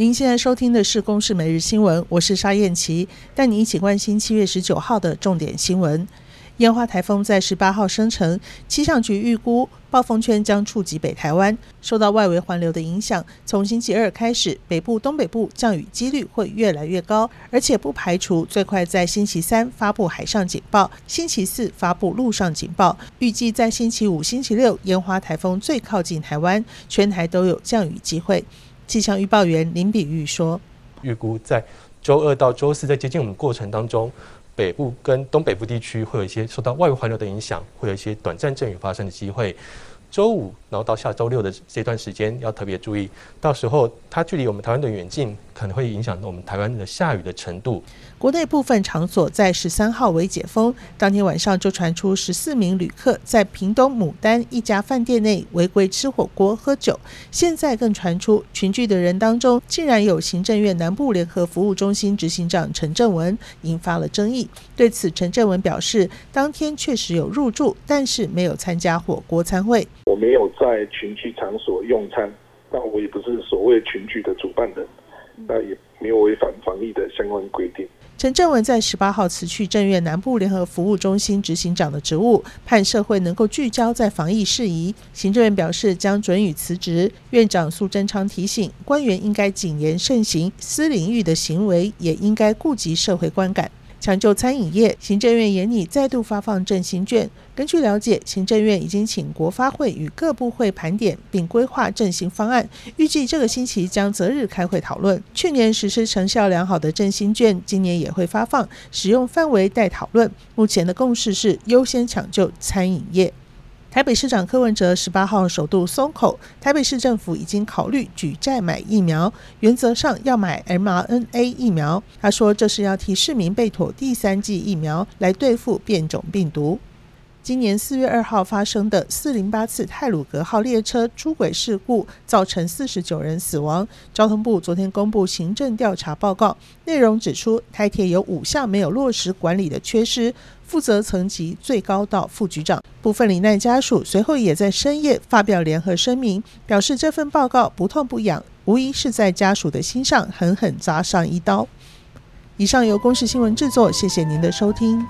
您现在收听的是《公视每日新闻》，我是沙燕琪，带你一起关心七月十九号的重点新闻。烟花台风在十八号生成，气象局预估暴风圈将触及北台湾，受到外围环流的影响，从星期二开始，北部、东北部降雨几率会越来越高，而且不排除最快在星期三发布海上警报，星期四发布陆上警报，预计在星期五、星期六，烟花台风最靠近台湾，全台都有降雨机会。气象预报员林比喻说：“预估在周二到周四，在接近我们过程当中，北部跟东北部地区会有一些受到外围环流的影响，会有一些短暂阵雨发生的机会。”周五，然后到下周六的这段时间要特别注意，到时候它距离我们台湾的远近，可能会影响到我们台湾的下雨的程度。国内部分场所在十三号为解封，当天晚上就传出十四名旅客在屏东牡丹一家饭店内违规吃火锅喝酒，现在更传出群聚的人当中，竟然有行政院南部联合服务中心执行长陈正文，引发了争议。对此，陈正文表示，当天确实有入住，但是没有参加火锅餐会。我没有在群聚场所用餐，那我也不是所谓群聚的主办人，那也没有违反防疫的相关规定。陈正文在十八号辞去正院南部联合服务中心执行长的职务，盼社会能够聚焦在防疫事宜。行政院表示将准予辞职。院长苏贞昌提醒官员应该谨言慎行，私领域的行为也应该顾及社会观感。抢救餐饮业，行政院研拟再度发放振兴券。根据了解，行政院已经请国发会与各部会盘点并规划振兴方案，预计这个星期将择日开会讨论。去年实施成效良好的振兴券，今年也会发放，使用范围待讨论。目前的共识是优先抢救餐饮业。台北市长柯文哲十八号首度松口，台北市政府已经考虑举债买疫苗，原则上要买 mRNA 疫苗。他说这是要替市民备妥第三剂疫苗，来对付变种病毒。今年四月二号发生的四零八次泰鲁阁号列车出轨事故，造成四十九人死亡。交通部昨天公布行政调查报告，内容指出台铁有五项没有落实管理的缺失。负责层级最高到副局长，部分罹难家属随后也在深夜发表联合声明，表示这份报告不痛不痒，无疑是在家属的心上狠狠扎上一刀。以上由公视新闻制作，谢谢您的收听。